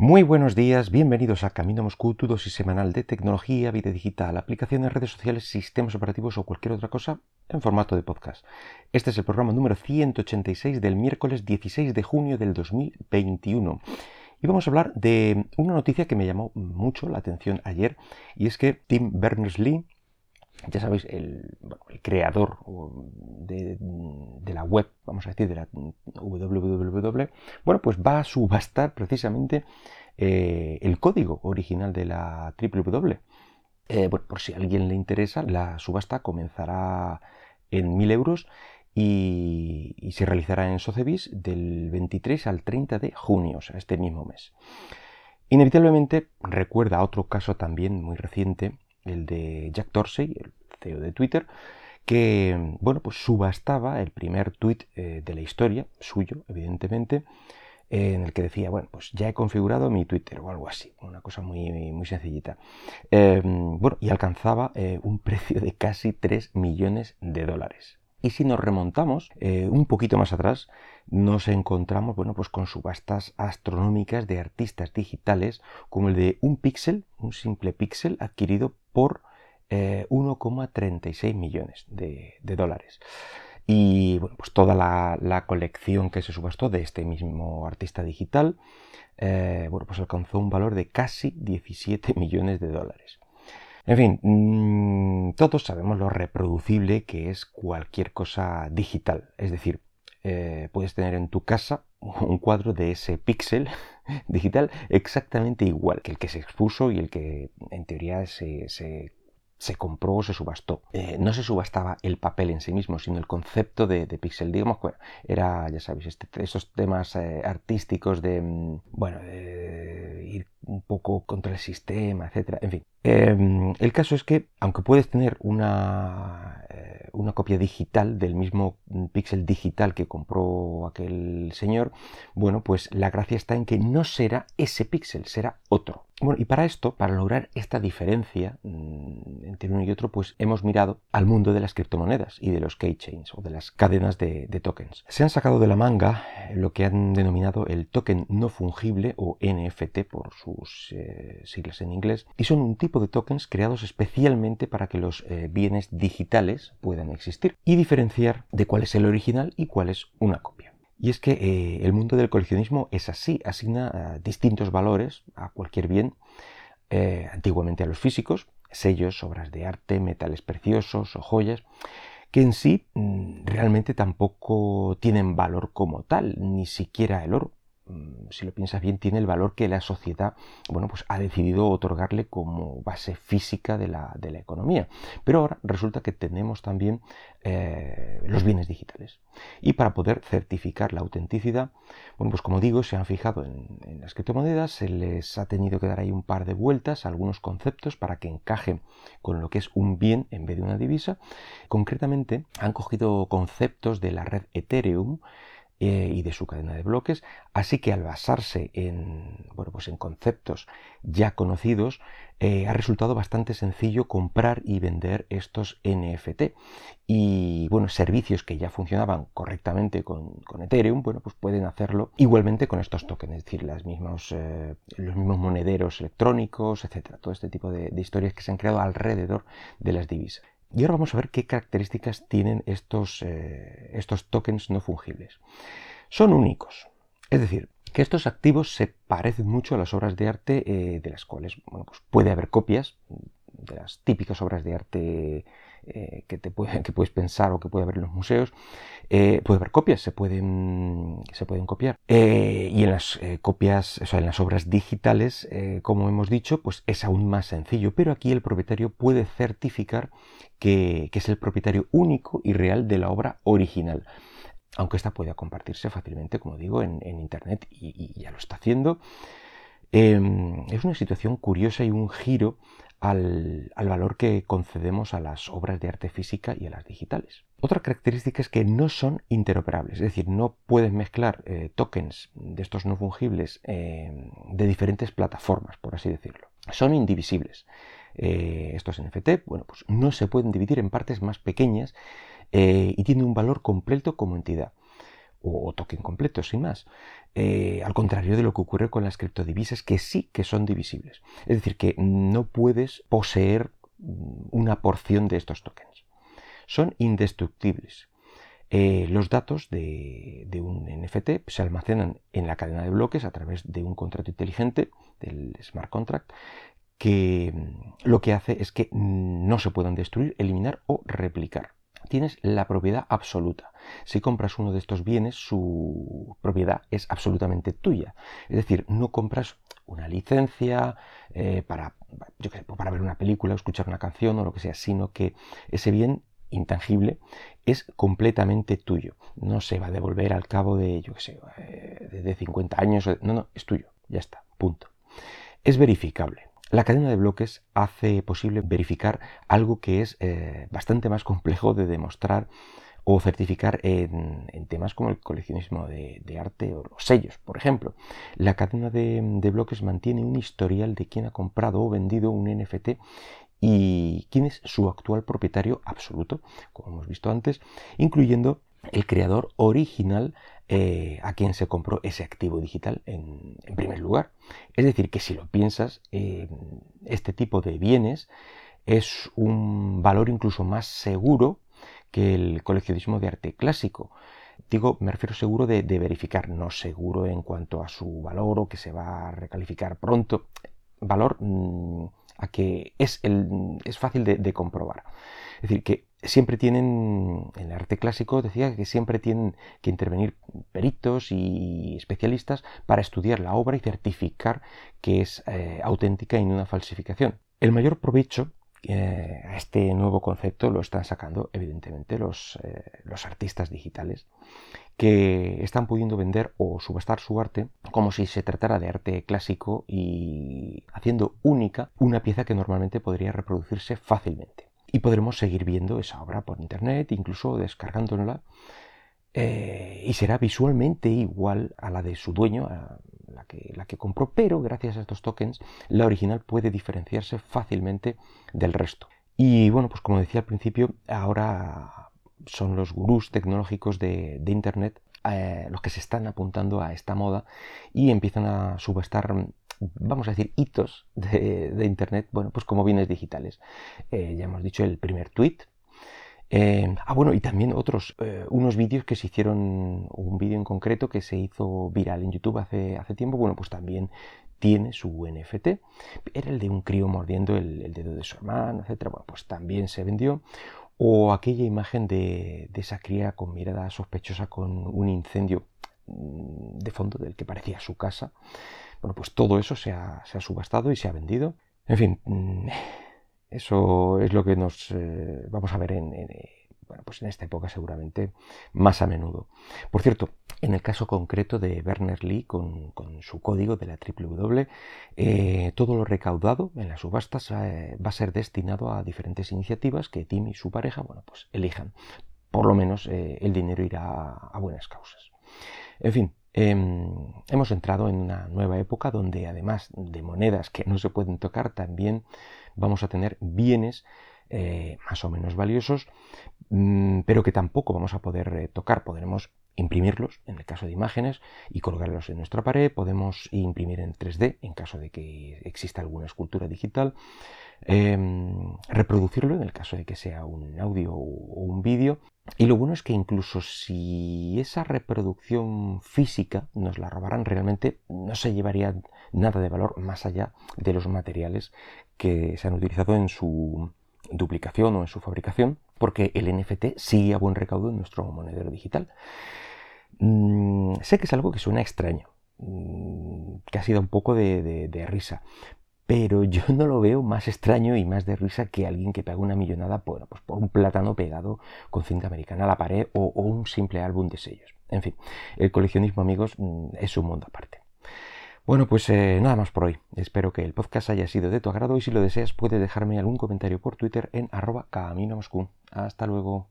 Muy buenos días, bienvenidos a Camino Moscú, tu dosis semanal de tecnología, vida digital, aplicaciones, redes sociales, sistemas operativos o cualquier otra cosa en formato de podcast. Este es el programa número 186 del miércoles 16 de junio del 2021. Y vamos a hablar de una noticia que me llamó mucho la atención ayer, y es que Tim Berners-Lee, ya sabéis, el, creador de, la web, vamos a decir, de la www, bueno, pues va a subastar precisamente eh, el código original de la www. Eh, bueno, por si a alguien le interesa, la subasta comenzará en 1000 euros y, se realizará en Sotheby's del 23 al 30 de junio, o sea, este mismo mes. Inevitablemente recuerda otro caso también muy reciente el de Jack Dorsey, el CEO de Twitter, que bueno, pues subastaba el primer tweet eh, de la historia, suyo, evidentemente, en el que decía, bueno, pues ya he configurado mi Twitter o algo así, una cosa muy, muy sencillita. Em, bueno, y alcanzaba eh, un precio de casi 3 millones de dólares. Y si nos remontamos eh, un poquito más atrás, nos encontramos bueno, pues con subastas astronómicas de artistas digitales, como el de un píxel, un simple píxel adquirido por 1,36 eh, millones de, dólares. Y bueno, pues toda la, colección que se subastó de este mismo artista digital, eh, bueno, pues alcanzó un valor de casi 17 millones de dólares. En fin, mm, todos sabemos lo reproducible que es cualquier cosa digital. Es decir, eh, puedes tener en tu casa un cuadro de ese píxel digital exactamente igual que el que se expuso y el que en teoría se, se se compró o se subastó. Eh, no se subastaba el papel en sí mismo, sino el concepto de, pixel. Digamos, bueno, era, ya sabéis, este, esos temas eh, artísticos de, mm, bueno, ir un poco contra el sistema, etcétera. En fin, em, el caso es que, aunque puedes tener una, eh, una copia digital del mismo píxel digital que compró aquel señor, bueno, pues la gracia está en que no será ese píxel, será otro. Bueno, y para esto, para lograr esta diferencia mm, entre uno y otro, pues hemos mirado al mundo de las criptomonedas y de los keychains o de las cadenas de, tokens. Se han sacado de la manga lo que han denominado el token no fungible o NFT por sus eh, siglas en inglés, y son un tipo de tokens creados especialmente para que los eh, bienes digitales puedan existir y diferenciar de cuál es el original y cuál es una copia. Y es que eh, el mundo del coleccionismo es así, asigna eh, distintos valores a cualquier bien, eh, antiguamente a los físicos, sellos, obras de arte, metales preciosos o joyas, que en sí mm, realmente tampoco tienen valor como tal, ni siquiera el oro. Mm, si lo piensas bien, tiene el valor que la sociedad bueno, pues ha decidido otorgarle como base física de la, economía. Pero ahora resulta que tenemos también eh, los bienes digitales. Y para poder certificar la autenticidad, bueno, pues como digo, se han fijado en, en las criptomonedas, se les ha tenido que dar ahí un par de vueltas a algunos conceptos para que encajen con lo que es un bien en vez de una divisa. Concretamente, han cogido conceptos de la red Ethereum, eh, y de su cadena de bloques, así que al basarse en, bueno, pues en conceptos ya conocidos, eh, ha resultado bastante sencillo comprar y vender estos NFT. Y bueno, servicios que ya funcionaban correctamente con, Ethereum, bueno, pues pueden hacerlo igualmente con estos tokens, es decir, las mismos, eh, los mismos monederos electrónicos, etcétera, todo este tipo de historias que se han creado alrededor de las divisas. Y ahora vamos a ver qué características tienen estos, eh, estos tokens no fungibles. Son únicos, es decir, que estos activos se parecen mucho a las obras de arte eh, de las cuales bueno, pues puede haber copias de las típicas obras de arte eh, que, te que puedes pensar o que puede haber en los museos. puede haber copias, se pueden, se pueden copiar. y en las copias, o sea, en las obras digitales, como hemos dicho, pues es aún más sencillo. Pero aquí el propietario puede certificar que, es el propietario único y real de la obra original. Aunque esta pueda compartirse fácilmente, como digo, en, Internet y, ya lo está haciendo. Em, es una situación curiosa y un giro al, valor que concedemos a las obras de arte física y a las digitales. Otra característica es que no son interoperables, es decir, no puedes mezclar eh, tokens de estos no fungibles em, de diferentes plataformas, por así decirlo. Son indivisibles. Eh, estos NFT, bueno, pues no se pueden dividir en partes más pequeñas eh, y tienen un valor completo como entidad. O, token completo, sin más. Eh, al contrario de lo que ocurre con las criptodivisas, que sí que son divisibles. Es decir, que no puedes poseer mm, una porción de estos tokens. Son indestructibles. Eh, los datos de, un NFT se almacenan en la cadena de bloques a través de un contrato inteligente, del smart contract, que mm, lo que hace es que no se puedan destruir, eliminar o replicar. Tienes la propiedad absoluta. Si compras uno de estos bienes, su propiedad es absolutamente tuya. Es decir, no compras una licencia eh, para, para ver una película, escuchar una canción o lo que sea, sino que ese bien intangible es completamente tuyo. No se va a devolver al cabo de, yo qué sé, eh, de 50 años. No, no, es tuyo. Ya está. Punto. Es verificable. La cadena de bloques hace posible verificar algo que es eh, bastante más complejo de demostrar o certificar en, temas como el coleccionismo de, arte o los sellos, por ejemplo. La cadena de, de, bloques mantiene un historial de quién ha comprado o vendido un NFT y quién es su actual propietario absoluto, como hemos visto antes, incluyendo el creador original eh, a quien se compró ese activo digital en, primer lugar. Es decir, que si lo piensas, eh, este tipo de bienes es un valor incluso más seguro que el coleccionismo de arte clásico. Digo, me refiero seguro de, verificar, no seguro en cuanto a su valor o que se va a recalificar pronto. Valor mm, a que es, el, es fácil de, comprobar. Es decir, que siempre tienen, en el arte clásico decía que siempre tienen que intervenir peritos y especialistas para estudiar la obra y certificar que es eh, auténtica y no una falsificación. El mayor provecho eh, a este nuevo concepto lo están sacando evidentemente los, eh, los, artistas digitales que están pudiendo vender o subastar su arte como si se tratara de arte clásico y haciendo única una pieza que normalmente podría reproducirse fácilmente. Y podremos seguir viendo esa obra por internet, incluso descargándola, eh, y será visualmente igual a la de su dueño, a la que, la que compró, pero gracias a estos tokens la original puede diferenciarse fácilmente del resto. Y bueno, pues como decía al principio, ahora son los gurús tecnológicos de, Internet eh, los que se están apuntando a esta moda y empiezan a subastar, vamos a decir, hitos de, Internet, bueno, pues como bienes digitales. Eh, ya hemos dicho el primer tweet. Eh, ah, bueno, y también otros, unos vídeos que se hicieron, un vídeo en concreto que se hizo viral en YouTube hace, hace tiempo, bueno, pues también tiene su NFT. Era el de un crío mordiendo el, dedo de su hermano, etc. Bueno, pues también se vendió o aquella imagen de, esa cría con mirada sospechosa con un incendio de fondo del que parecía su casa. Bueno, pues todo eso se ha, subastado y se ha vendido. En fin, mm, eso es lo que nos eh, vamos a ver en, bueno, pues en esta época seguramente más a menudo. Por cierto, en el caso concreto de Werner Lee, con, su código de la www, eh, todo lo recaudado en las subastas eh, va a ser destinado a diferentes iniciativas que Tim y su pareja, bueno, pues elijan. Por lo menos eh, el dinero irá a, buenas causas. En fin, em, hemos entrado en una nueva época donde además de monedas que no se pueden tocar, también vamos a tener bienes más o menos valiosos, mm, pero que tampoco vamos a poder tocar. Podremos imprimirlos en el caso de imágenes y colgarlos en nuestra pared. Podemos imprimir en 3D en caso de que exista alguna escultura digital. Em, reproducirlo en el caso de que sea un audio o un vídeo. Y lo bueno es que incluso si esa reproducción física nos la robaran, realmente no se llevaría nada de valor más allá de los materiales que se han utilizado en su duplicación o en su fabricación, porque el NFT sigue a buen recaudo en nuestro monedero digital. Mm, sé que es algo que suena extraño, mm, que ha sido un poco de, risa, pero yo no lo veo más extraño y más de risa que alguien que paga una millonada por, pues por un plátano pegado con cinta americana a la pared o, un simple álbum de sellos. En fin, el coleccionismo, amigos, mm, es un mundo aparte. Bueno, pues eh, nada más por hoy. Espero que el podcast haya sido de tu agrado y si lo deseas puedes dejarme algún comentario por Twitter en arroba camino Hasta luego.